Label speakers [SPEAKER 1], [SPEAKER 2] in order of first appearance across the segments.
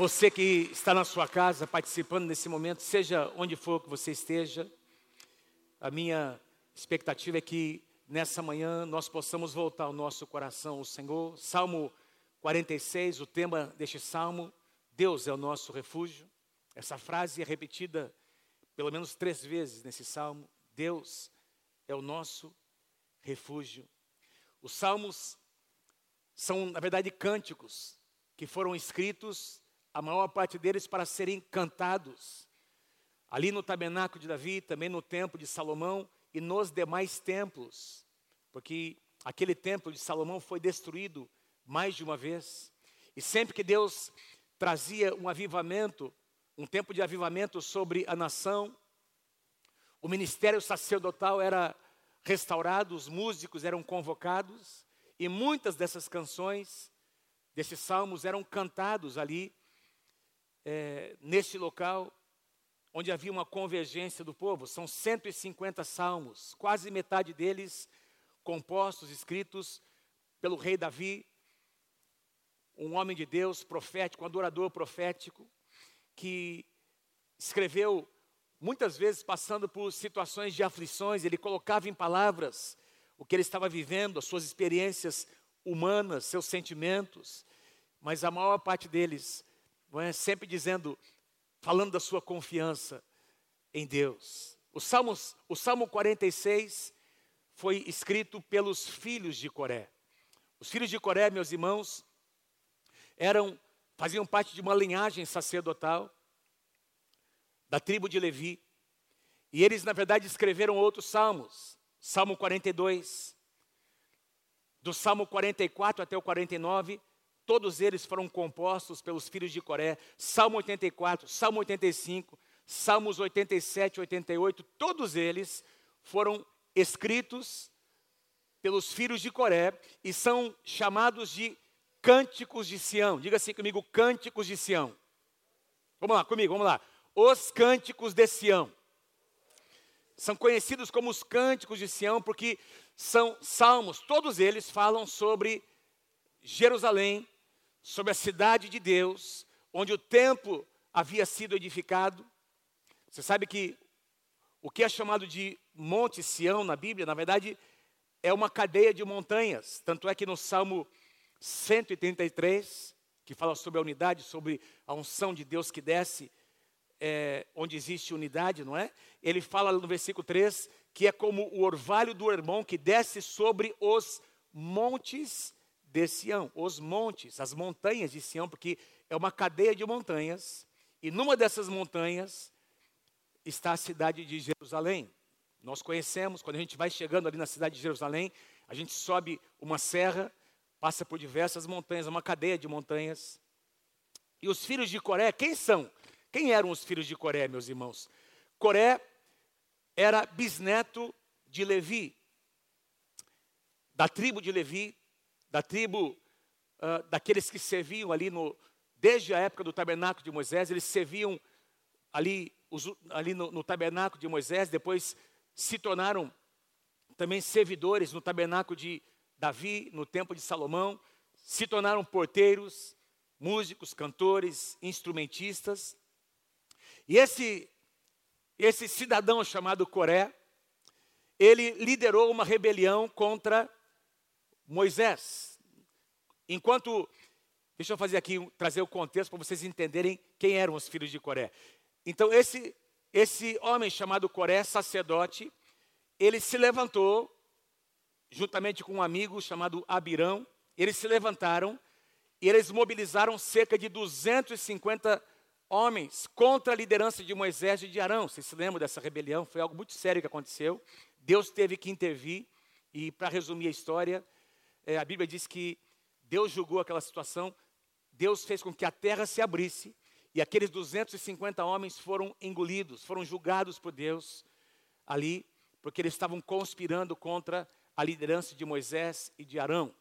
[SPEAKER 1] Você que está na sua casa participando nesse momento, seja onde for que você esteja, a minha expectativa é que nessa manhã nós possamos voltar o nosso coração ao Senhor. Salmo 46, o tema deste salmo, Deus é o nosso refúgio. Essa frase é repetida pelo menos três vezes nesse salmo. Deus é o nosso refúgio. Os salmos são, na verdade, cânticos que foram escritos, a maior parte deles para serem cantados. Ali no tabernáculo de Davi, também no templo de Salomão e nos demais templos, porque aquele templo de Salomão foi destruído mais de uma vez. E sempre que Deus trazia um avivamento, um tempo de avivamento sobre a nação, o ministério sacerdotal era restaurado, os músicos eram convocados, e muitas dessas canções, desses salmos, eram cantados ali, é, neste local, onde havia uma convergência do povo. São 150 salmos, quase metade deles compostos, escritos pelo rei Davi, um homem de Deus, profético, um adorador profético, que escreveu muitas vezes passando por situações de aflições, ele colocava em palavras o que ele estava vivendo, as suas experiências humanas, seus sentimentos, mas a maior parte deles é, sempre dizendo, falando da sua confiança em Deus. O, Salmos, o Salmo 46 foi escrito pelos filhos de Coré. Os filhos de Coré, meus irmãos, eram faziam parte de uma linhagem sacerdotal da tribo de Levi. E eles, na verdade, escreveram outros salmos. Salmo 42, do Salmo 44 até o 49, todos eles foram compostos pelos filhos de Coré. Salmo 84, Salmo 85, Salmos 87 e 88, todos eles foram escritos pelos filhos de Coré e são chamados de cânticos de Sião. Diga assim comigo, cânticos de Sião. Vamos lá, comigo, vamos lá. Os cânticos de Sião. São conhecidos como os cânticos de Sião porque são salmos, todos eles falam sobre Jerusalém, sobre a cidade de Deus, onde o templo havia sido edificado. Você sabe que o que é chamado de Monte Sião na Bíblia, na verdade, é uma cadeia de montanhas. Tanto é que no Salmo 133, que fala sobre a unidade, sobre a unção de Deus que desce, é, onde existe unidade, não é? Ele fala no versículo 3 que é como o orvalho do irmão que desce sobre os montes de Sião, os montes, as montanhas de Sião, porque é uma cadeia de montanhas, e numa dessas montanhas está a cidade de Jerusalém. Nós conhecemos, quando a gente vai chegando ali na cidade de Jerusalém, a gente sobe uma serra, passa por diversas montanhas, uma cadeia de montanhas. E os filhos de Coré, quem são? Quem eram os filhos de Coré, meus irmãos? Coré era bisneto de Levi, da tribo de Levi, da tribo uh, daqueles que serviam ali no, desde a época do tabernáculo de Moisés, eles serviam ali, os, ali no, no tabernáculo de Moisés, depois se tornaram também servidores no tabernáculo de Davi, no templo de Salomão, se tornaram porteiros, músicos, cantores, instrumentistas. E esse, esse cidadão chamado Coré, ele liderou uma rebelião contra Moisés. Enquanto, deixa eu fazer aqui, trazer o contexto para vocês entenderem quem eram os filhos de Coré. Então, esse, esse homem chamado Coré, sacerdote, ele se levantou, juntamente com um amigo chamado Abirão, eles se levantaram e eles mobilizaram cerca de 250 homens contra a liderança de Moisés e de Arão. Vocês se lembram dessa rebelião? Foi algo muito sério que aconteceu. Deus teve que intervir. E para resumir a história, é, a Bíblia diz que Deus julgou aquela situação. Deus fez com que a terra se abrisse e aqueles 250 homens foram engolidos, foram julgados por Deus ali, porque eles estavam conspirando contra a liderança de Moisés e de Arão.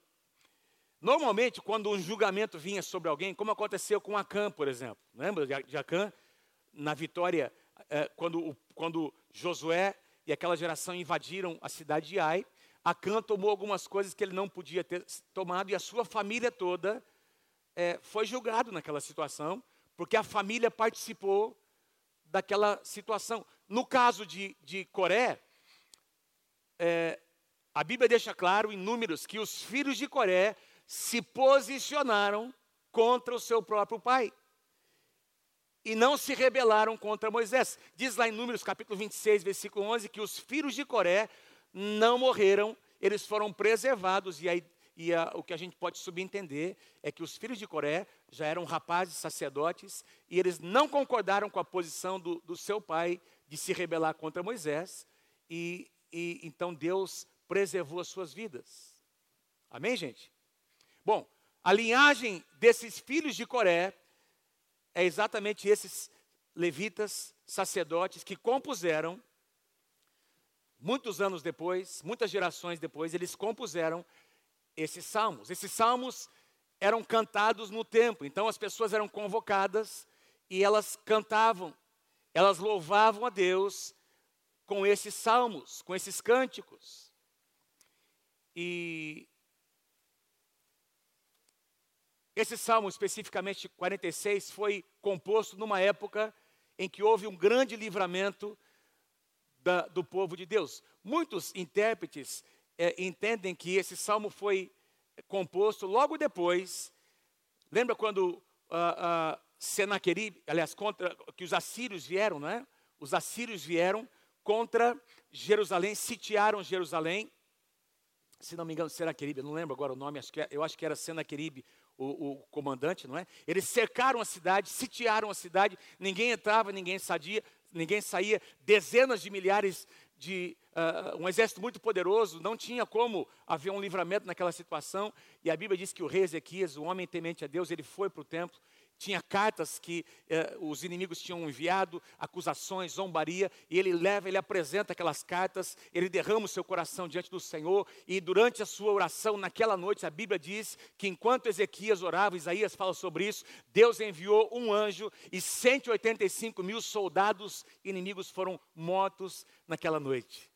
[SPEAKER 1] Normalmente, quando um julgamento vinha sobre alguém, como aconteceu com Acã, por exemplo, lembra de Acã? Na vitória, eh, quando, quando Josué e aquela geração invadiram a cidade de Ai, Acã tomou algumas coisas que ele não podia ter tomado e a sua família toda é, foi julgado naquela situação, porque a família participou daquela situação. No caso de, de Coré, é, a Bíblia deixa claro em números que os filhos de Coré se posicionaram contra o seu próprio pai e não se rebelaram contra Moisés. Diz lá em Números capítulo 26, versículo 11, que os filhos de Coré não morreram, eles foram preservados, e, aí, e a, o que a gente pode subentender é que os filhos de Coré já eram rapazes sacerdotes, e eles não concordaram com a posição do, do seu pai de se rebelar contra Moisés, e, e então Deus preservou as suas vidas. Amém, gente? Bom, a linhagem desses filhos de Coré é exatamente esses levitas, sacerdotes, que compuseram, muitos anos depois, muitas gerações depois, eles compuseram esses salmos. Esses salmos eram cantados no templo, então as pessoas eram convocadas e elas cantavam, elas louvavam a Deus com esses salmos, com esses cânticos. E Esse salmo, especificamente 46, foi composto numa época em que houve um grande livramento da, do povo de Deus. Muitos intérpretes é, entendem que esse salmo foi composto logo depois. Lembra quando uh, uh, Senaquerib, aliás, contra que os assírios vieram, não é? Os assírios vieram contra Jerusalém, sitiaram Jerusalém. Se não me engano, Senaquerib, eu não lembro agora o nome, acho que, é, eu acho que era Senaquerib o, o, comandante, não é? Eles cercaram a cidade, sitiaram a cidade, ninguém entrava, ninguém saía, ninguém saía, dezenas de milhares de uh, um exército muito poderoso, não tinha como haver um livramento naquela situação. E a Bíblia diz que o rei Ezequias, o homem temente a Deus, ele foi para o templo tinha cartas que eh, os inimigos tinham enviado, acusações, zombaria, e ele leva, ele apresenta aquelas cartas, ele derrama o seu coração diante do Senhor, e durante a sua oração, naquela noite, a Bíblia diz que enquanto Ezequias orava, Isaías fala sobre isso, Deus enviou um anjo e 185 mil soldados inimigos foram mortos naquela noite.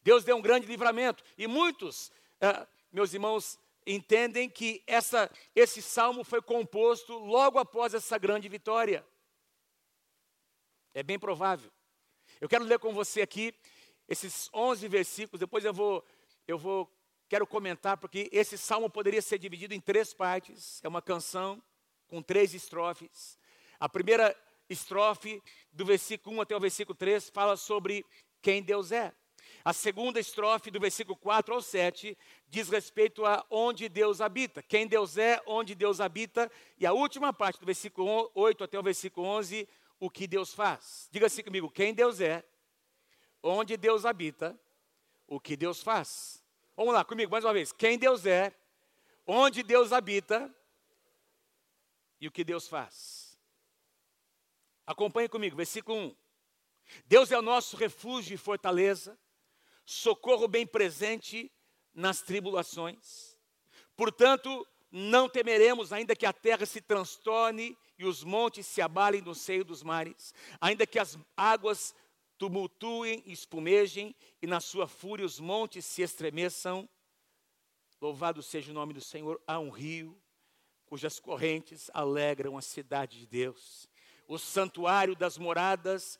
[SPEAKER 1] Deus deu um grande livramento, e muitos, eh, meus irmãos, entendem que essa, esse salmo foi composto logo após essa grande vitória. É bem provável. Eu quero ler com você aqui esses 11 versículos, depois eu vou, eu vou, quero comentar, porque esse salmo poderia ser dividido em três partes. É uma canção com três estrofes. A primeira estrofe, do versículo 1 até o versículo 3, fala sobre quem Deus é. A segunda estrofe, do versículo 4 ao 7, diz respeito a onde Deus habita, quem Deus é, onde Deus habita. E a última parte, do versículo 8 até o versículo 11, o que Deus faz. Diga assim comigo: quem Deus é, onde Deus habita, o que Deus faz. Vamos lá comigo mais uma vez: quem Deus é, onde Deus habita e o que Deus faz. Acompanhe comigo, versículo 1. Deus é o nosso refúgio e fortaleza socorro bem presente nas tribulações. Portanto, não temeremos, ainda que a terra se transtorne e os montes se abalem no seio dos mares, ainda que as águas tumultuem e espumejem, e na sua fúria os montes se estremeçam. Louvado seja o nome do Senhor. Há um rio cujas correntes alegram a cidade de Deus, o santuário das moradas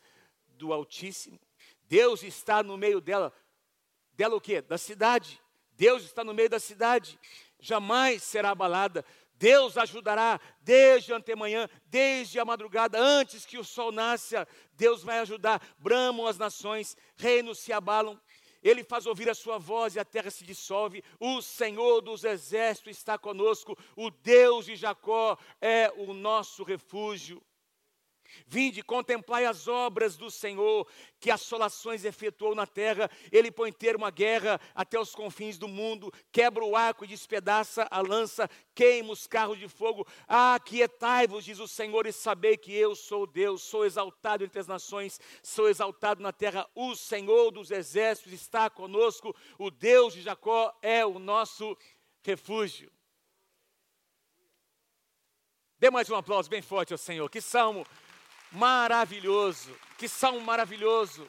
[SPEAKER 1] do Altíssimo. Deus está no meio dela dela o quê? Da cidade. Deus está no meio da cidade, jamais será abalada. Deus ajudará desde antemanhã, desde a madrugada, antes que o sol nasça. Deus vai ajudar. Bramam as nações, reinos se abalam. Ele faz ouvir a sua voz e a terra se dissolve. O Senhor dos exércitos está conosco. O Deus de Jacó é o nosso refúgio. Vinde, contemplai as obras do Senhor, que assolações efetuou na terra. Ele põe termo à guerra até os confins do mundo, quebra o arco e despedaça a lança, queima os carros de fogo. Ah, quietai-vos, diz o Senhor, e sabei que eu sou Deus, sou exaltado entre as nações, sou exaltado na terra. O Senhor dos exércitos está conosco, o Deus de Jacó é o nosso refúgio. Dê mais um aplauso bem forte ao Senhor. Que salmo maravilhoso. Que salmo maravilhoso.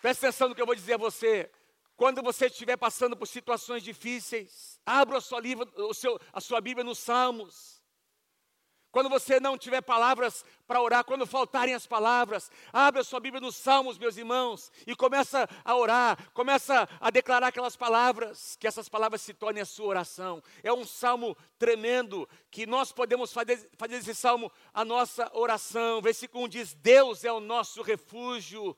[SPEAKER 1] Presta atenção no que eu vou dizer a você. Quando você estiver passando por situações difíceis, abra a sua, o seu, a sua Bíblia nos Salmos. Quando você não tiver palavras para orar, quando faltarem as palavras, abre a sua Bíblia nos Salmos, meus irmãos, e começa a orar, começa a declarar aquelas palavras, que essas palavras se tornem a sua oração. É um salmo tremendo que nós podemos fazer, fazer esse salmo a nossa oração. Versículo 1 diz: Deus é o nosso refúgio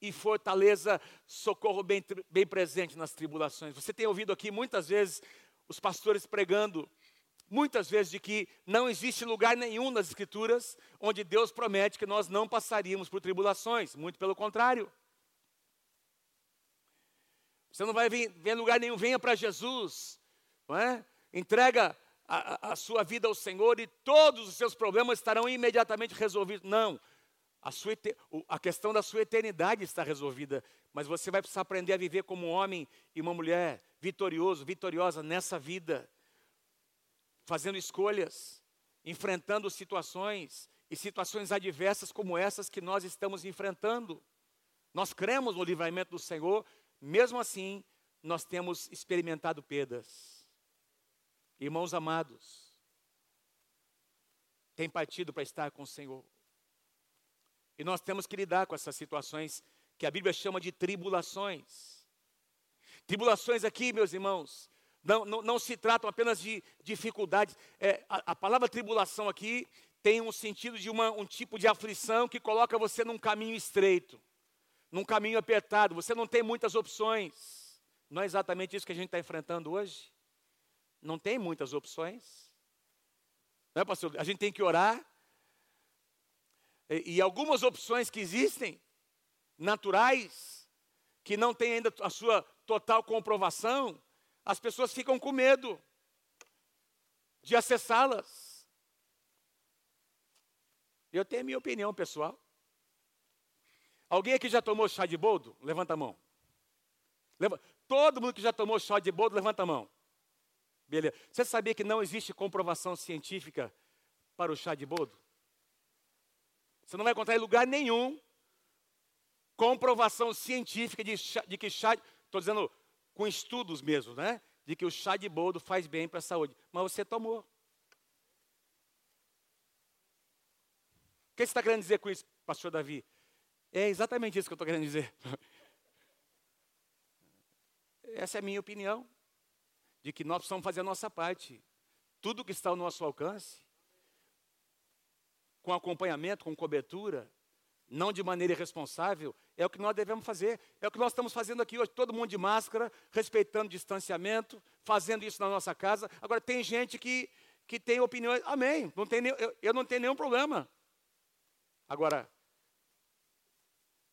[SPEAKER 1] e fortaleza, socorro bem, bem presente nas tribulações. Você tem ouvido aqui muitas vezes os pastores pregando muitas vezes de que não existe lugar nenhum nas Escrituras onde Deus promete que nós não passaríamos por tribulações, muito pelo contrário. Você não vai ver lugar nenhum, venha para Jesus, não é? entrega a, a, sua vida ao Senhor e todos os seus problemas estarão imediatamente resolvidos. Não, a, sua, a questão da sua eternidade está resolvida, mas você vai precisar aprender a viver como um homem e uma mulher vitorioso, vitoriosa nessa vida fazendo escolhas, enfrentando situações e situações adversas como essas que nós estamos enfrentando. Nós cremos no livramento do Senhor, mesmo assim, nós temos experimentado perdas. Irmãos amados, tem partido para estar com o Senhor. E nós temos que lidar com essas situações que a Bíblia chama de tribulações. Tribulações aqui, meus irmãos, não, não, não se tratam apenas de dificuldades. É, a, a, palavra tribulação aqui tem um sentido de uma, um tipo de aflição que coloca você num caminho estreito, num caminho apertado. Você não tem muitas opções. Não é exatamente isso que a gente está enfrentando hoje? Não tem muitas opções. Não é, pastor? A gente tem que orar. E, e algumas opções que existem, naturais, que não têm ainda a sua total comprovação, as pessoas ficam com medo de acessá-las. Eu tenho a minha opinião pessoal. Alguém aqui já tomou chá de boldo? Levanta a mão. Todo mundo que já tomou chá de boldo, levanta a mão. Beleza. Você sabia que não existe comprovação científica para o chá de boldo? Você não vai encontrar em lugar nenhum comprovação científica de, chá, de que chá. Estou dizendo com estudos mesmo, né? De que o chá de boldo faz bem para a saúde. Mas você tomou. O que você está querendo dizer com isso, pastor Davi? É exatamente isso que eu estou querendo dizer. Essa é a minha opinião. De que nós precisamos fazer a nossa parte. Tudo que está ao nosso alcance, com acompanhamento, com cobertura, não de maneira irresponsável, é o que nós devemos fazer. É o que nós estamos fazendo aqui hoje, todo mundo de máscara, respeitando o distanciamento, fazendo isso na nossa casa. Agora, tem gente que, que tem opiniões, amém, não tem, eu, eu não tenho nenhum problema. Agora,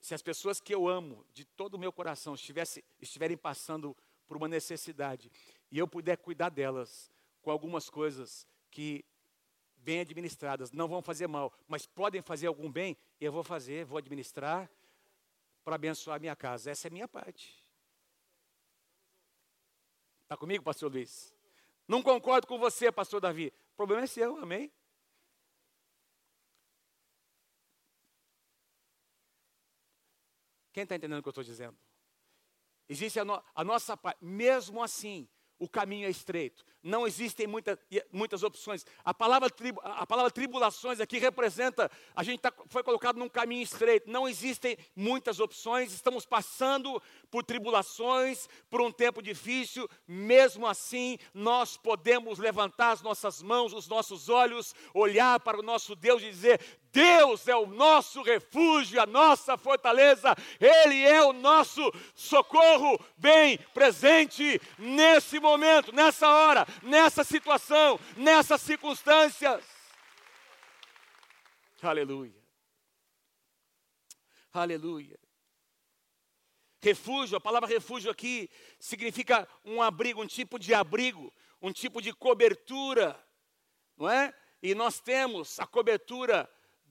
[SPEAKER 1] se as pessoas que eu amo de todo o meu coração estivesse, estiverem passando por uma necessidade e eu puder cuidar delas com algumas coisas que bem administradas, não vão fazer mal, mas podem fazer algum bem, eu vou fazer, vou administrar para abençoar minha casa. Essa é a minha parte. Está comigo, pastor Luiz? Não concordo com você, pastor Davi. O problema é seu, amém? Quem está entendendo o que eu estou dizendo? Existe a, no, a nossa parte, mesmo assim, o caminho é estreito. Não existem muita, muitas opções. A palavra, tribu, a palavra tribulações aqui representa, a gente tá, foi colocado num caminho estreito. Não existem muitas opções, estamos passando por tribulações, por um tempo difícil. Mesmo assim, nós podemos levantar as nossas mãos, os nossos olhos, olhar para o nosso Deus e dizer: Deus é o nosso refúgio, a nossa fortaleza, Ele é o nosso socorro bem presente nesse momento, nessa hora, nessa situação, nessas circunstâncias. Aleluia. Aleluia. Refúgio, a palavra refúgio aqui significa um abrigo, um tipo de abrigo, um tipo de cobertura, não é? E nós temos a cobertura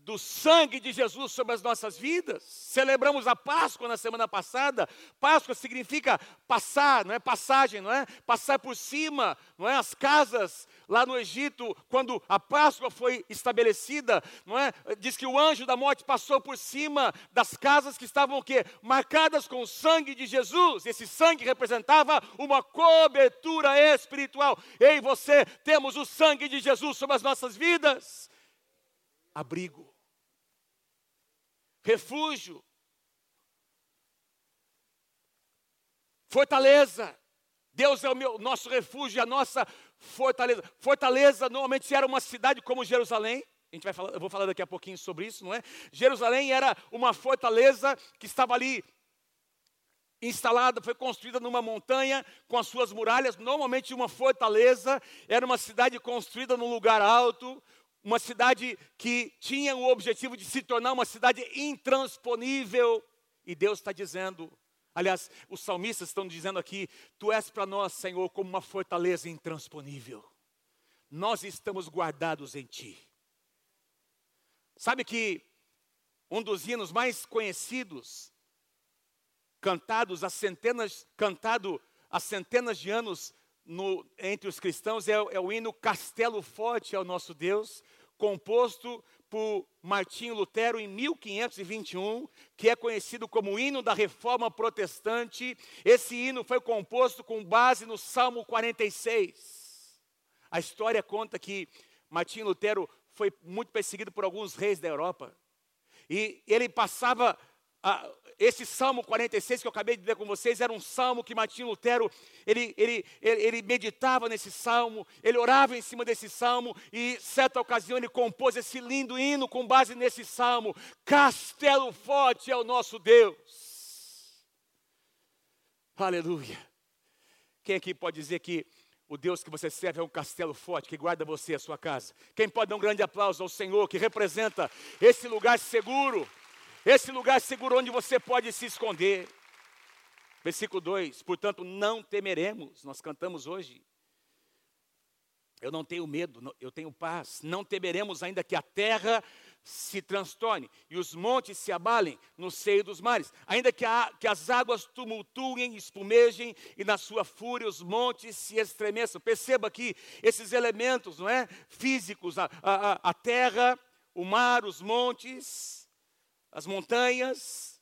[SPEAKER 1] do sangue de Jesus sobre as nossas vidas. Celebramos a Páscoa na semana passada. Páscoa significa passar, não é passagem, não é? Passar por cima, não é? As casas lá no Egito, quando a Páscoa foi estabelecida, não é? Diz que o anjo da morte passou por cima das casas que estavam o quê? Marcadas com o sangue de Jesus. Esse sangue representava uma cobertura espiritual. Ei, você, temos o sangue de Jesus sobre as nossas vidas. abrigo, refúgio, fortaleza. Deus é o meu, nosso refúgio, a nossa fortaleza. Fortaleza normalmente era uma cidade como Jerusalém. A gente vai falar, eu vou falar daqui a pouquinho sobre isso, não é? Jerusalém era uma fortaleza que estava ali instalada, foi construída numa montanha com as suas muralhas. Normalmente uma fortaleza era uma cidade construída num lugar alto, uma cidade que tinha o objetivo de se tornar uma cidade intransponível. E Deus está dizendo, aliás, os salmistas estão dizendo aqui: Tu és para nós, Senhor, como uma fortaleza intransponível. Nós estamos guardados em Ti. Sabe que um dos hinos mais conhecidos, cantados há centenas, cantado há centenas de anos no, entre os cristãos, é, é o hino Castelo Forte ao Nosso Deus, composto por Martinho Lutero em 1521, que é conhecido como hino da reforma protestante. Esse hino foi composto com base no Salmo 46. A história conta que Martinho Lutero foi muito perseguido por alguns reis da Europa. E ele passava. A, esse Salmo 46 que eu acabei de ler com vocês era um salmo que Martinho Lutero, ele, ele, ele, ele, meditava nesse salmo, ele orava em cima desse salmo, e certa ocasião ele compôs esse lindo hino com base nesse salmo: Castelo forte é o nosso Deus. Aleluia. Quem aqui pode dizer que o Deus que você serve é um castelo forte que guarda você e a sua casa. Quem pode dar um grande aplauso ao Senhor que representa esse lugar seguro, esse lugar seguro onde você pode se esconder. Versículo 2: Portanto, não temeremos, nós cantamos hoje. Eu não tenho medo, eu tenho paz. Não temeremos, ainda que a terra se transtorne e os montes se abalem no seio dos mares, ainda que, a, que as águas tumultuem, espumejem e na sua fúria os montes se estremeçam. Perceba que esses elementos, não é, físicos, a, a, a terra, o mar, os montes, as montanhas,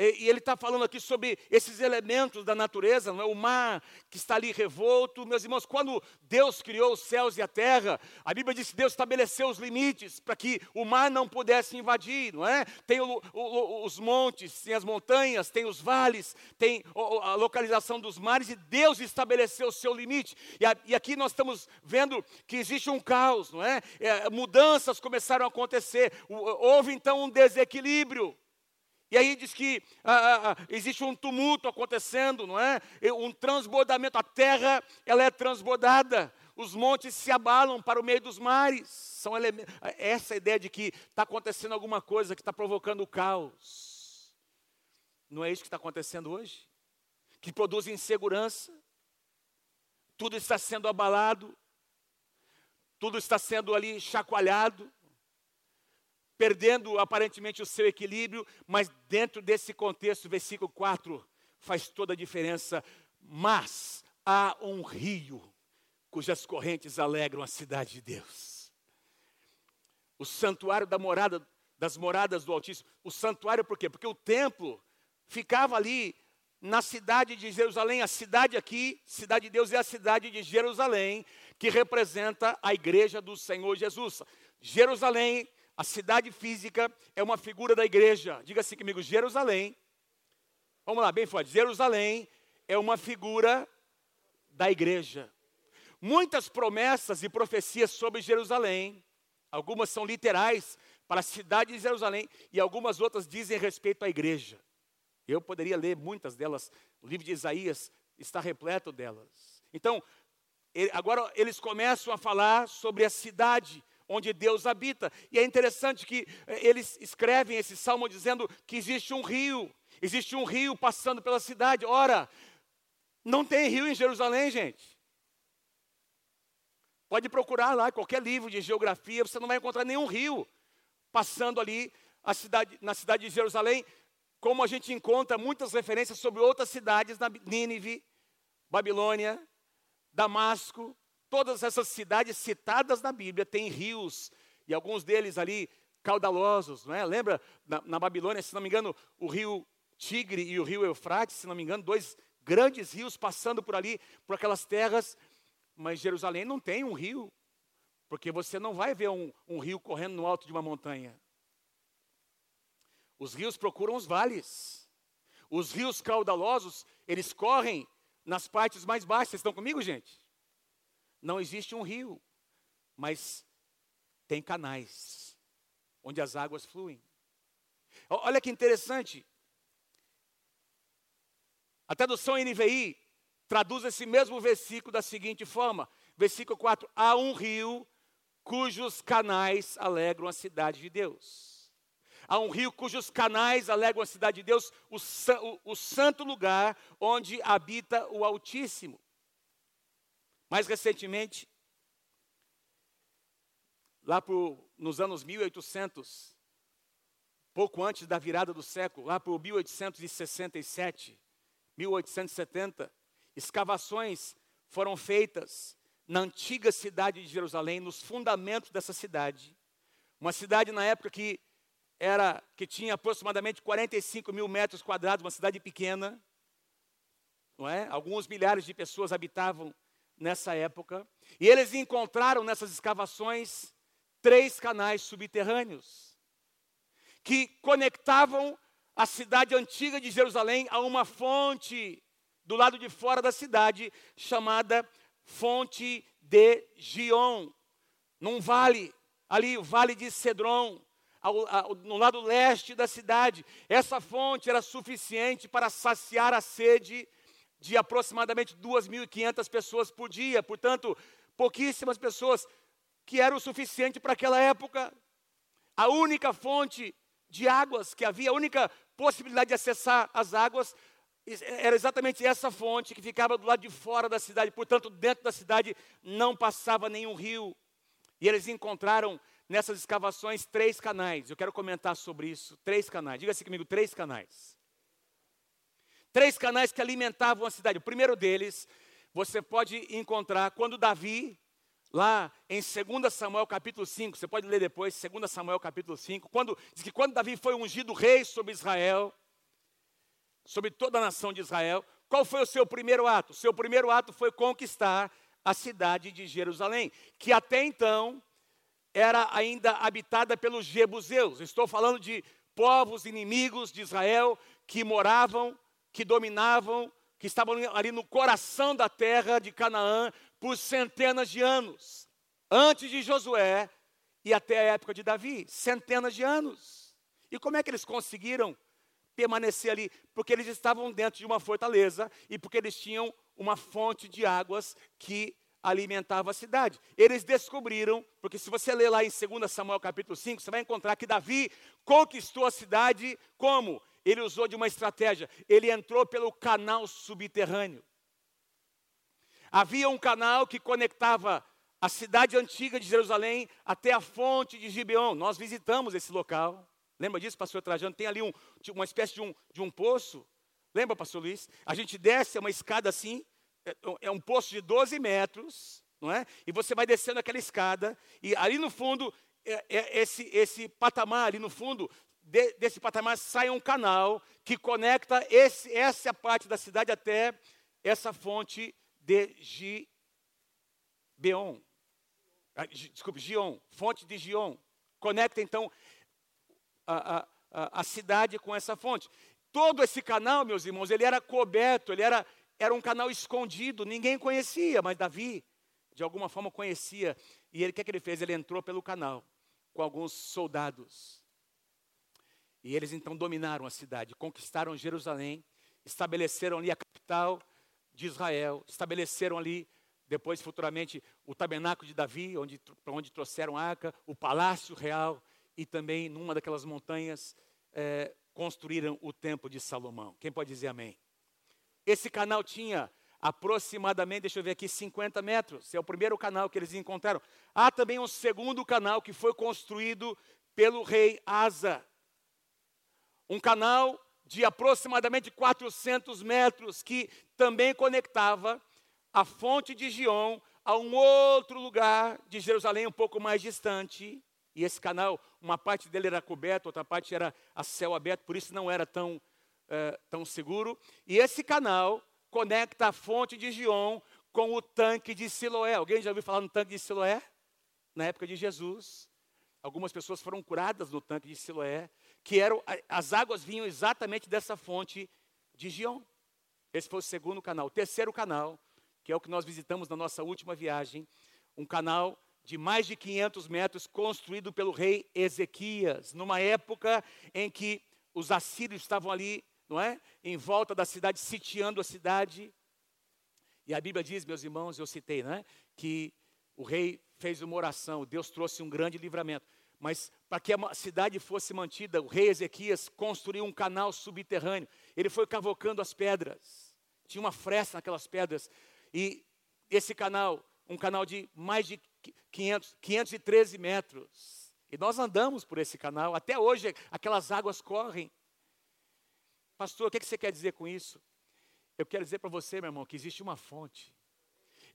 [SPEAKER 1] e, ele está falando aqui sobre esses elementos da natureza, é? o mar que está ali revolto. Meus irmãos, quando Deus criou os céus e a terra, a Bíblia diz que Deus estabeleceu os limites para que o mar não pudesse invadir, não é? Tem o, o, os montes, tem as montanhas, tem os vales, tem a localização dos mares e Deus estabeleceu o seu limite. E, a, e aqui nós estamos vendo que existe um caos, não é? é mudanças começaram a acontecer. Houve então um desequilíbrio. E aí diz que ah, ah, ah, existe um tumulto acontecendo, não é? Um transbordamento. A terra, ela é transbordada. Os montes se abalam para o meio dos mares. São. Essa ideia de que está acontecendo alguma coisa que está provocando o caos. Não é isso que está acontecendo hoje? Que produz insegurança. Tudo está sendo abalado. Tudo está sendo ali chacoalhado perdendo aparentemente o seu equilíbrio, mas dentro desse contexto, versículo 4 faz toda a diferença. Mas há um rio cujas correntes alegram a cidade de Deus. O santuário da morada, das moradas do Altíssimo. O santuário por quê? Porque o templo ficava ali na cidade de Jerusalém. A cidade aqui, cidade de Deus, é a cidade de Jerusalém, que representa a igreja do Senhor Jesus. Jerusalém a cidade física é uma figura da igreja. Diga assim comigo, Jerusalém. Vamos lá, bem forte. Jerusalém é uma figura da igreja. Muitas promessas e profecias sobre Jerusalém, algumas são literais para a cidade de Jerusalém e algumas outras dizem respeito à igreja. Eu poderia ler muitas delas, o livro de Isaías está repleto delas. Então, agora eles começam a falar sobre a cidade, onde Deus habita. E é interessante que eh, eles escrevem esse salmo dizendo que existe um rio, existe um rio passando pela cidade. Ora, não tem rio em Jerusalém, gente. Pode procurar lá qualquer livro de geografia, você não vai encontrar nenhum rio passando ali cidade, na cidade de Jerusalém, como a gente encontra muitas referências sobre outras cidades, na Nínive, Babilônia, Damasco, Todas essas cidades citadas na Bíblia têm rios, e alguns deles ali caudalosos, não é? Lembra, na, na Babilônia, se não me engano, o rio Tigre e o rio Eufrates, se não me engano, dois grandes rios passando por ali, por aquelas terras, mas Jerusalém não tem um rio Porque você não vai ver um, um rio correndo no alto de uma montanha. Os rios procuram os vales. Os rios caudalosos, eles correm nas partes mais baixas. Vocês estão comigo, gente? Não existe um rio, mas tem canais onde as águas fluem. Olha que interessante. A tradução NVI traduz esse mesmo versículo da seguinte forma: versículo 4: Há um rio cujos canais alegram a cidade de Deus. Há um rio cujos canais alegram a cidade de Deus, o, o, o santo lugar onde habita o Altíssimo. Mais recentemente, lá pro, nos anos 1800, pouco antes da virada do século, lá por 1867, 1870, escavações foram feitas na antiga cidade de Jerusalém, nos fundamentos dessa cidade. Uma cidade na época que era que tinha aproximadamente 45 mil metros quadrados, uma cidade pequena, não é? Alguns milhares de pessoas habitavam nessa época, e eles encontraram nessas escavações três canais subterrâneos que conectavam a cidade antiga de Jerusalém a uma fonte do lado de fora da cidade chamada Fonte de Gion, num vale, ali o vale de Cedron ao, ao, no lado leste da cidade. Essa fonte era suficiente para saciar a sede de aproximadamente 2.500 pessoas por dia. Portanto, pouquíssimas pessoas, que era o suficiente para aquela época. A única fonte de águas que havia, a única possibilidade de acessar as águas era exatamente essa fonte que ficava do lado de fora da cidade, portanto, dentro da cidade não passava nenhum rio. E eles encontraram nessas escavações três canais. Eu quero comentar sobre isso. Três canais. Diga assim comigo: três canais. Três canais que alimentavam a cidade. O primeiro deles, você pode encontrar quando Davi, lá em 2 Samuel capítulo 5, você pode ler depois, 2 Samuel capítulo 5, quando, diz que quando Davi foi ungido rei sobre Israel, sobre toda a nação de Israel, qual foi o seu primeiro ato? Seu primeiro ato foi conquistar a cidade de Jerusalém, que até então era ainda habitada pelos jebuseus. Estou falando de povos inimigos de Israel que moravam, que dominavam, que estavam ali no coração da terra de Canaã por centenas de anos. Antes de Josué e até a época de Davi, centenas de anos. E como é que eles conseguiram permanecer ali? Porque eles estavam dentro de uma fortaleza e porque eles tinham uma fonte de águas que alimentava a cidade. Eles descobriram, porque se você ler lá em 2 Samuel capítulo 5, você vai encontrar que Davi conquistou a cidade como? Ele usou de uma estratégia, ele entrou pelo canal subterrâneo. Havia um canal que conectava a cidade antiga de Jerusalém até a fonte de Gibeon. Nós visitamos esse local. Lembra disso, pastor Trajano? Tem ali um, uma espécie de um, de um poço. Lembra, pastor Luiz? A gente desce uma escada assim, é, é um poço de 12 metros, não é? E você vai descendo aquela escada, e ali no fundo, é, é esse, esse patamar, ali no fundo de, desse patamar, sai um canal que conecta esse, essa parte da cidade até essa fonte de Gibeon. Ah, desculpe, Gion, fonte de Gion. Conecta então a, a, a, cidade com essa fonte. Todo esse canal, meus irmãos, ele era coberto, ele era era um canal escondido, ninguém conhecia, mas Davi, de alguma forma, conhecia. E ele, o que, é que ele fez? Ele entrou pelo canal com alguns soldados. E eles então dominaram a cidade, conquistaram Jerusalém, estabeleceram ali a capital de Israel, estabeleceram ali, depois futuramente, o tabernáculo de Davi, onde, para onde trouxeram a arca, o palácio real, e também numa daquelas montanhas é, construíram o templo de Salomão. Quem pode dizer amém? Esse canal tinha aproximadamente, deixa eu ver aqui, 50 metros. É o primeiro canal que eles encontraram. Há também um segundo canal que foi construído pelo rei Asa. Um canal de aproximadamente 400 metros que também conectava a fonte de Gion a um outro lugar de Jerusalém um pouco mais distante. E esse canal, uma parte dele era coberto, outra parte era a céu aberto, por isso não era tão uh, tão seguro. E esse canal conecta a fonte de Gion com o tanque de Siloé. Alguém já ouviu falar no tanque de Siloé? na época de Jesus, algumas pessoas foram curadas no tanque de Siloé, que eram as águas vinham exatamente dessa fonte de Gion. Esse foi o segundo canal. O terceiro canal, que é o que nós visitamos na nossa última viagem, um canal de mais de 500 metros construído pelo rei Ezequias, numa época em que os assírios estavam ali, não é? Em volta da cidade, sitiando a cidade. E a Bíblia diz, meus irmãos, eu citei, não é? Que o rei fez uma oração, Deus trouxe um grande livramento. Mas para que a cidade fosse mantida, o rei Ezequias construiu um canal subterrâneo. Ele foi cavocando as pedras. Tinha uma fresta naquelas pedras. E esse canal, um canal de mais de 500, 513 metros. E nós andamos por esse canal. Até hoje aquelas águas correm. Pastor, o que você quer dizer com isso? Eu quero dizer para você, meu irmão, que existe uma fonte.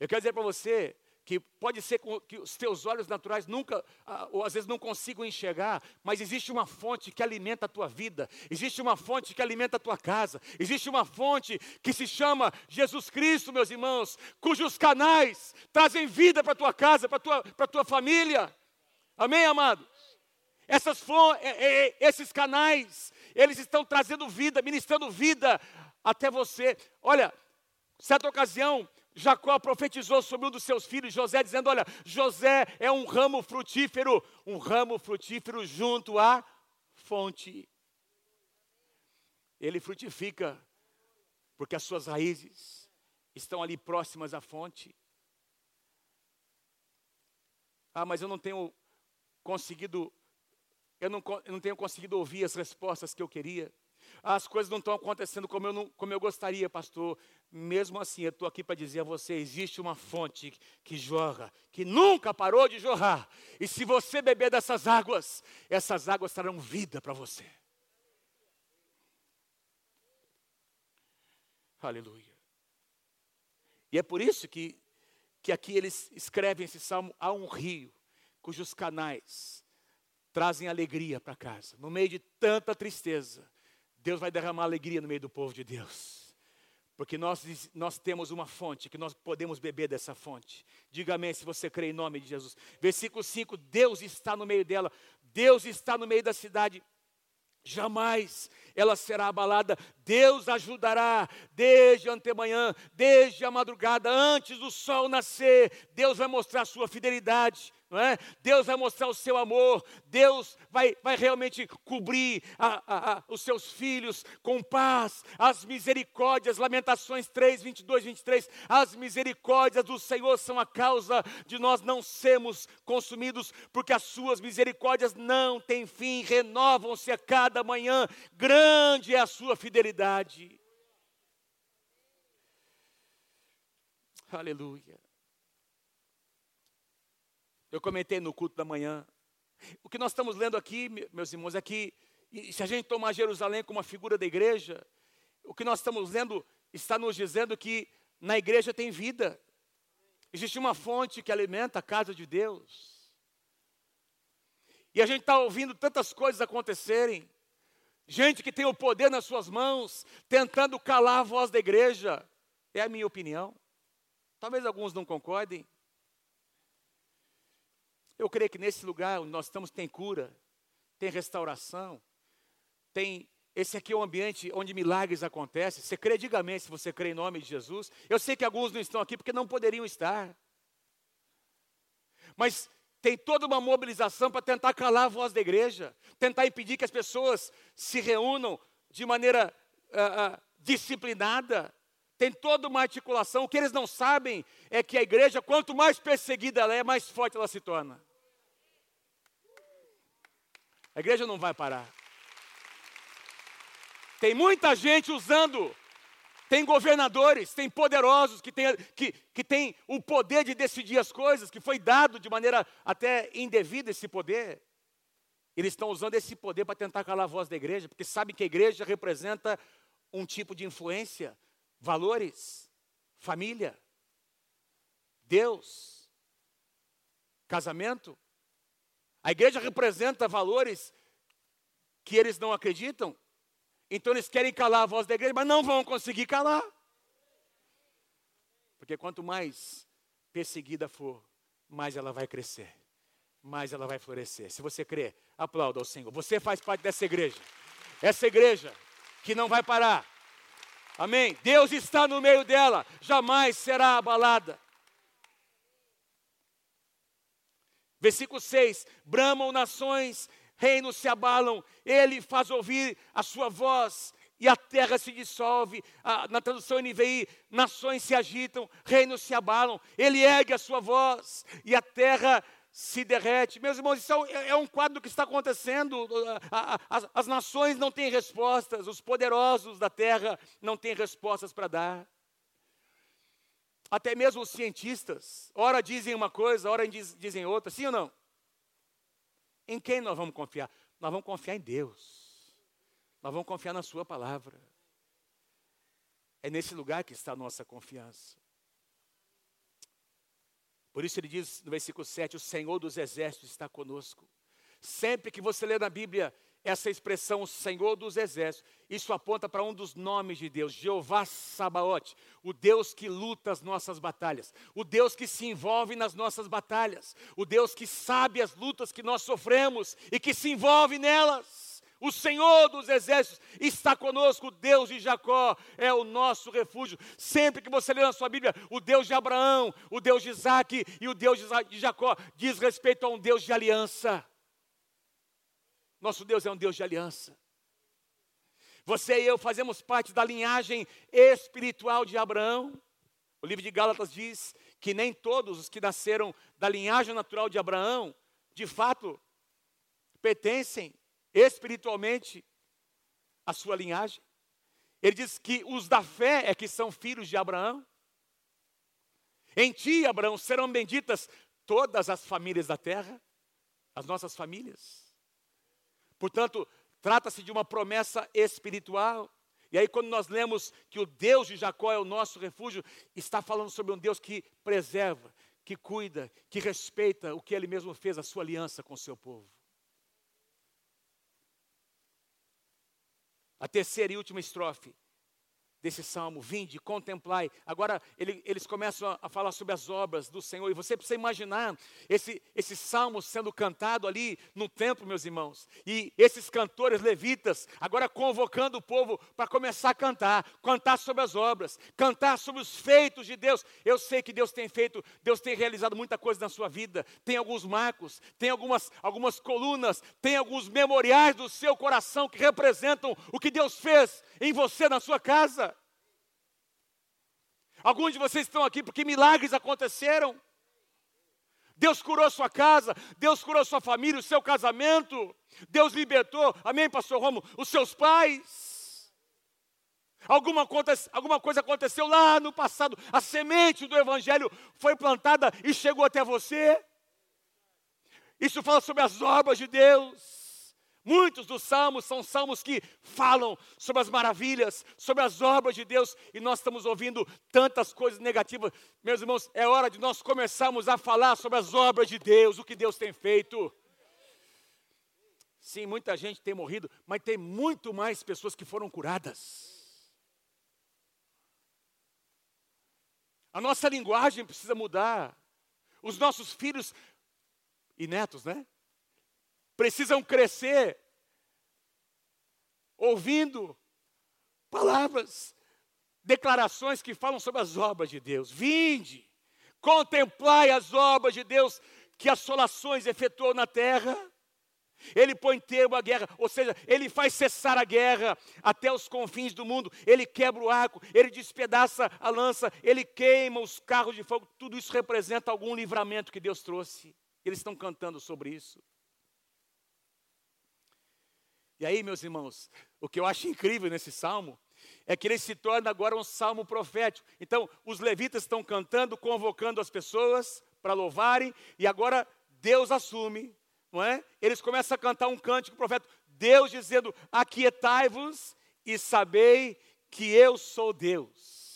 [SPEAKER 1] Eu quero dizer para você que pode ser que os teus olhos naturais nunca, ah, ou às vezes não consigam enxergar, mas existe uma fonte que alimenta a tua vida, existe uma fonte que alimenta a tua casa, existe uma fonte que se chama Jesus Cristo, meus irmãos, cujos canais trazem vida para a tua casa, para a tua, tua família. Amém, amados? Essas é, é, esses canais, eles estão trazendo vida, ministrando vida até você. Olha, certa ocasião, Jacó profetizou sobre um dos seus filhos, José, dizendo: Olha, José é um ramo frutífero, um ramo frutífero junto à fonte. Ele frutifica, porque as suas raízes estão ali próximas à fonte. Ah, mas eu não tenho conseguido, eu não, eu não tenho conseguido ouvir as respostas que eu queria. As coisas não estão acontecendo como eu, não, como eu gostaria, pastor. Mesmo assim, eu estou aqui para dizer a você: existe uma fonte que jorra, que nunca parou de jorrar. E se você beber dessas águas, essas águas trarão vida para você. Aleluia. E é por isso que, que aqui eles escrevem esse salmo: há um rio cujos canais trazem alegria para casa, no meio de tanta tristeza. Deus vai derramar alegria no meio do povo de Deus. Porque nós, nós temos uma fonte, que nós podemos beber dessa fonte. Diga amém se você crê em nome de Jesus. Versículo 5: Deus está no meio dela, Deus está no meio da cidade. Jamais ela será abalada. Deus ajudará desde antemanhã, desde a madrugada, antes do sol nascer. Deus vai mostrar sua fidelidade não é? Deus vai mostrar o seu amor, Deus vai, vai realmente cobrir a, a, a, os seus filhos com paz, as misericórdias, Lamentações 3, 22, 23, as misericórdias do Senhor são a causa de nós não sermos consumidos, porque as suas misericórdias não têm fim, renovam-se a cada manhã, grande é a sua fidelidade. Aleluia. Eu comentei no culto da manhã. O que nós estamos lendo aqui, meus irmãos, é que se a gente tomar Jerusalém como uma figura da igreja, o que nós estamos lendo está nos dizendo que na igreja tem vida. Existe uma fonte que alimenta a casa de Deus. E a gente está ouvindo tantas coisas acontecerem. Gente que tem o poder nas suas mãos, tentando calar a voz da igreja. É a minha opinião. Talvez alguns não concordem. Eu creio que nesse lugar onde nós estamos tem cura, tem restauração, tem. Esse aqui é um ambiente onde milagres acontecem. Você crê, diga amém se você crê em nome de Jesus. Eu sei que alguns não estão aqui porque não poderiam estar. Mas tem toda uma mobilização para tentar calar a voz da igreja, tentar impedir que as pessoas se reúnam de maneira uh, uh, disciplinada. Tem toda uma articulação. O que eles não sabem é que a igreja, quanto mais perseguida ela é, mais forte ela se torna. A igreja não vai parar. Tem muita gente usando, tem governadores, tem poderosos que têm que, que tem o poder de decidir as coisas, que foi dado de maneira até indevida esse poder. Eles estão usando esse poder para tentar calar a voz da igreja, porque sabem que a igreja representa um tipo de influência, valores, família, Deus, casamento. A igreja representa valores que eles não acreditam, então eles querem calar a voz da igreja, mas não vão conseguir calar. Porque quanto mais perseguida for, mais ela vai crescer. mais ela vai florescer. Se você crê, aplauda ao Senhor. Você faz parte dessa igreja. Essa igreja que não vai parar. Amém? Deus está no meio dela, jamais será abalada. Versículo 6: Bramam nações, reinos se abalam, ele faz ouvir a sua voz, e a terra se dissolve. Ah, na tradução NVI, nações se agitam, reinos se abalam, ele ergue a sua voz, e a terra se derrete. Meus irmãos, isso é, é um quadro que está acontecendo. As, as nações não têm respostas, os poderosos da terra não têm respostas para dar. Até mesmo os cientistas, ora dizem uma coisa, ora dizem outra, sim ou não? Em quem nós vamos confiar? Nós vamos confiar em Deus. Nós vamos confiar na Sua palavra. É nesse lugar que está a nossa confiança. Por isso ele diz no versículo 7: O Senhor dos exércitos está conosco. Sempre que você lê na Bíblia essa expressão, o Senhor dos Exércitos, isso aponta para um dos nomes de Deus, Jeová Sabaote, o Deus que luta as nossas batalhas, o Deus que se envolve nas nossas batalhas, o Deus que sabe as lutas que nós sofremos e que se envolve nelas. O Senhor dos Exércitos está conosco, o Deus de Jacó é o nosso refúgio. Sempre que você lê na sua Bíblia, o Deus de Abraão, o Deus de Isaac e o Deus de Jacó diz respeito a um Deus de aliança. Nosso Deus é um Deus de aliança. Você e eu fazemos parte da linhagem espiritual de Abraão. O livro de Gálatas diz que nem todos os que nasceram da linhagem natural de Abraão, de fato, pertencem espiritualmente à sua linhagem. Ele diz que os da fé é que são filhos de Abraão. Em ti, Abraão, serão benditas todas as famílias da terra, as nossas famílias. Portanto, trata-se de uma promessa espiritual. E aí, quando nós lemos que o Deus de Jacó é o nosso refúgio, está falando sobre um Deus que preserva, que cuida, que respeita o que ele mesmo fez, a sua aliança com o seu povo. A terceira e última estrofe desse salmo, vinde, contemplai. Agora ele, eles começam a, falar sobre as obras do Senhor, e você precisa imaginar esse, esse salmo sendo cantado ali no templo, meus irmãos, e esses cantores levitas agora convocando o povo para começar a cantar, cantar sobre as obras, cantar sobre os feitos de Deus. Eu sei que Deus tem feito, Deus tem realizado muita coisa na sua vida, tem alguns marcos, tem algumas, algumas colunas, tem alguns memoriais do seu coração que representam o que Deus fez em você, na sua casa. Alguns de vocês estão aqui porque milagres aconteceram. Deus curou sua casa, Deus curou sua família, o seu casamento, Deus libertou, amém, pastor Romo, os seus pais. Alguma, alguma coisa aconteceu lá no passado, a semente do Evangelho foi plantada e chegou até você. Isso fala sobre as obras de Deus. Muitos dos salmos são salmos que falam sobre as maravilhas, sobre as obras de Deus, e nós estamos ouvindo tantas coisas negativas. Meus irmãos, é hora de nós começarmos a falar sobre as obras de Deus, o que Deus tem feito. Sim, muita gente tem morrido, mas tem muito mais pessoas que foram curadas. A nossa linguagem precisa mudar. Os nossos filhos e netos, né? Precisam crescer ouvindo palavras, declarações que falam sobre as obras de Deus. Vinde, contemplai as obras de Deus que assolações efetuou na terra. Ele põe termo à guerra, ou seja, ele faz cessar a guerra até os confins do mundo. Ele quebra o arco, ele despedaça a lança, ele queima os carros de fogo. Tudo isso representa algum livramento que Deus trouxe. Eles estão cantando sobre isso. E aí, meus irmãos, o que eu acho incrível nesse salmo é que ele se torna agora um salmo profético. Então, os levitas estão cantando, convocando as pessoas para louvarem, e agora Deus assume, não é? Eles começam a cantar um cântico profético, Deus dizendo: Aquietai-vos e sabei que eu sou Deus.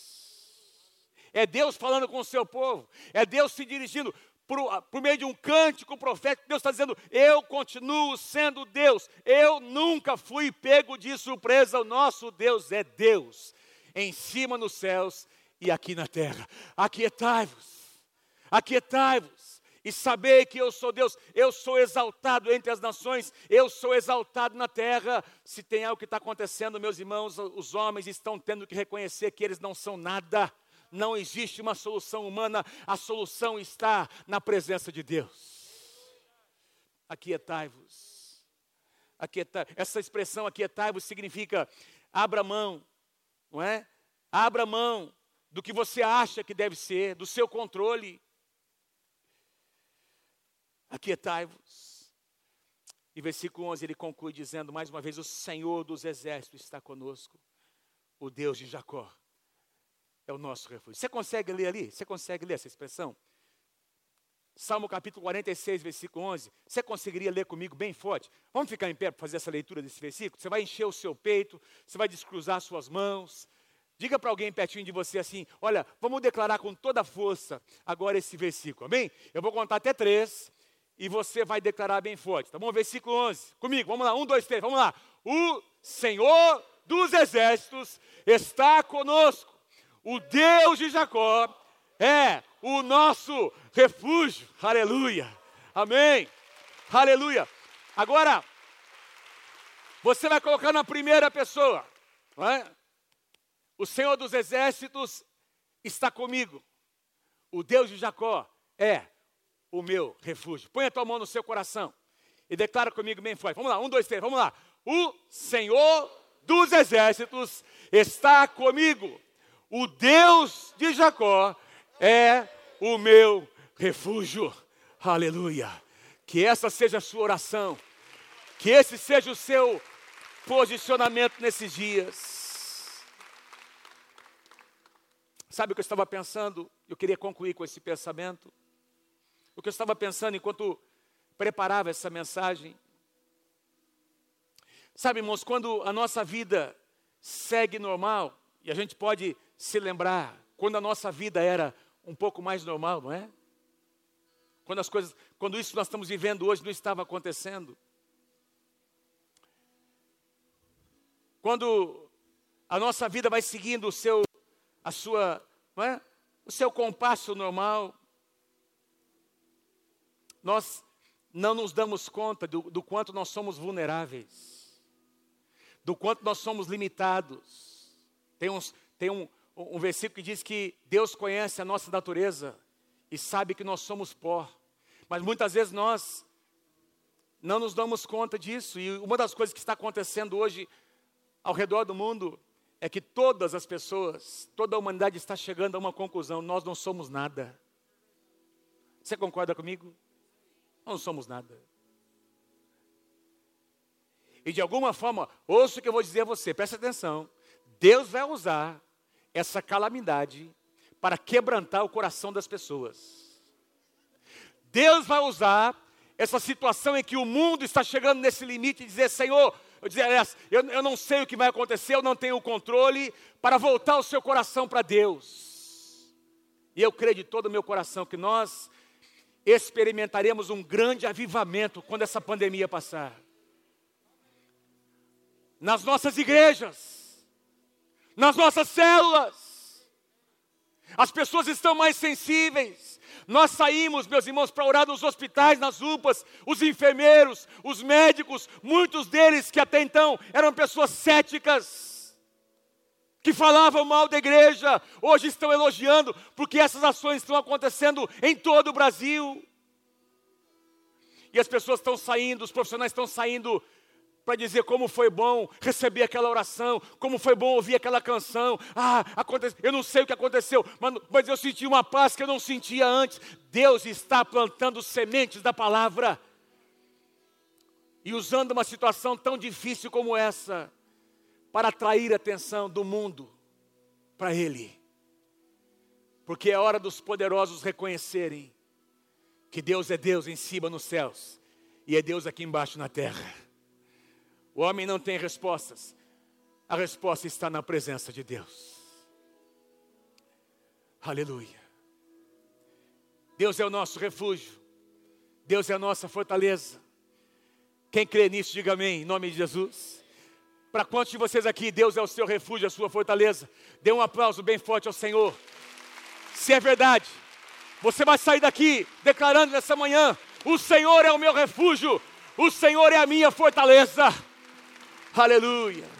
[SPEAKER 1] É Deus falando com o seu povo, é Deus se dirigindo por, por meio de um cântico profético, Deus está dizendo: Eu continuo sendo Deus, eu nunca fui pego de surpresa, o nosso Deus é Deus, em cima nos céus e aqui na terra. Aquietai-vos, aquietai-vos e saber que eu sou Deus, eu sou exaltado entre as nações, eu sou exaltado na terra. Se tem algo que está acontecendo, meus irmãos, os homens estão tendo que reconhecer que eles não são nada, não existe uma solução humana, a solução está na presença de Deus. Aquietai-vos, aquietai, essa expressão aquietai-vos significa abra mão, não é? Abra mão do que você acha que deve ser, do seu controle aquietai-vos. E versículo 11 ele conclui dizendo mais uma vez: O Senhor dos exércitos está conosco, o Deus de Jacó é o nosso refúgio. Você consegue ler ali? Você consegue ler essa expressão? Salmo capítulo 46, versículo 11. Você conseguiria ler comigo bem forte? Vamos ficar em pé para fazer essa leitura desse versículo? Você vai encher o seu peito, você vai descruzar suas mãos. Diga para alguém pertinho de você assim: Olha, vamos declarar com toda força agora esse versículo, amém? Eu vou contar até três e você vai declarar bem forte, tá bom? Versículo 11, comigo, vamos lá, um, dois, três, vamos lá. O Senhor dos exércitos está conosco, o Deus de Jacó é o nosso refúgio, aleluia, amém, aleluia. Agora, você vai colocar na primeira pessoa, não é? O Senhor dos exércitos está comigo, o Deus de Jacó é o meu refúgio. Põe a tua mão no seu coração e declara comigo bem forte. Vamos lá, um, dois, três, vamos lá. O Senhor dos exércitos está comigo. O Deus de Jacó é o meu refúgio. Aleluia. Que essa seja a sua oração. Que esse seja o seu posicionamento nesses dias. Sabe o que eu estava pensando? Eu queria concluir com esse pensamento o que eu estava pensando enquanto preparava essa mensagem. Sabe, irmãos, quando a nossa vida segue normal, e a gente pode se lembrar, quando a nossa vida era um pouco mais normal, não é? Quando as coisas, quando isso que nós estamos vivendo hoje não estava acontecendo. Quando a nossa vida vai seguindo o seu, a sua, não é? o seu compasso normal, nós não nos damos conta do, do quanto nós somos vulneráveis, do quanto nós somos limitados. Tem, uns, tem um, um versículo que diz que Deus conhece a nossa natureza e sabe que nós somos pó. Mas muitas vezes nós não nos damos conta disso. E uma das coisas que está acontecendo hoje ao redor do mundo é que todas as pessoas, toda a humanidade está chegando a uma conclusão: nós não somos nada. Você concorda comigo? não somos nada. E de alguma forma, ouça o que eu vou dizer a você, preste atenção. Deus vai usar essa calamidade para quebrantar o coração das pessoas. Deus vai usar essa situação em que o mundo está chegando nesse limite e dizer, Senhor, eu dizer, eu, eu não sei o que vai acontecer, eu não tenho o controle, para voltar o seu coração para Deus. E eu creio de todo o meu coração que nós experimentaremos um grande avivamento quando essa pandemia passar. Nas nossas igrejas, nas nossas células, as pessoas estão mais sensíveis. Nós saímos, meus irmãos, para orar nos hospitais, nas UPAs, os enfermeiros, os médicos, muitos deles que até então eram pessoas céticas, que falavam mal da igreja, hoje estão elogiando, porque essas ações estão acontecendo em todo o Brasil. E as pessoas estão saindo, os profissionais estão saindo para dizer como foi bom receber aquela oração, como foi bom ouvir aquela canção. Ah, aconteceu, eu não sei o que aconteceu, mas, mas eu senti uma paz que eu não sentia antes. Deus está plantando sementes da palavra. E usando uma situação tão difícil como essa, para atrair a atenção do mundo para Ele. Porque é hora dos poderosos reconhecerem que Deus é Deus em cima nos céus e é Deus aqui embaixo na terra. O homem não tem respostas, a resposta está na presença de Deus. Aleluia. Deus é o nosso refúgio, Deus é a nossa fortaleza. Quem crê nisso, diga amém, em nome de Jesus. Para quantos de vocês aqui, Deus é o seu refúgio, a sua fortaleza? Dê um aplauso bem forte ao Senhor. Se é verdade, Você vai sair daqui declarando nessa manhã: o Senhor é o meu refúgio, o Senhor é a minha fortaleza. Aleluia.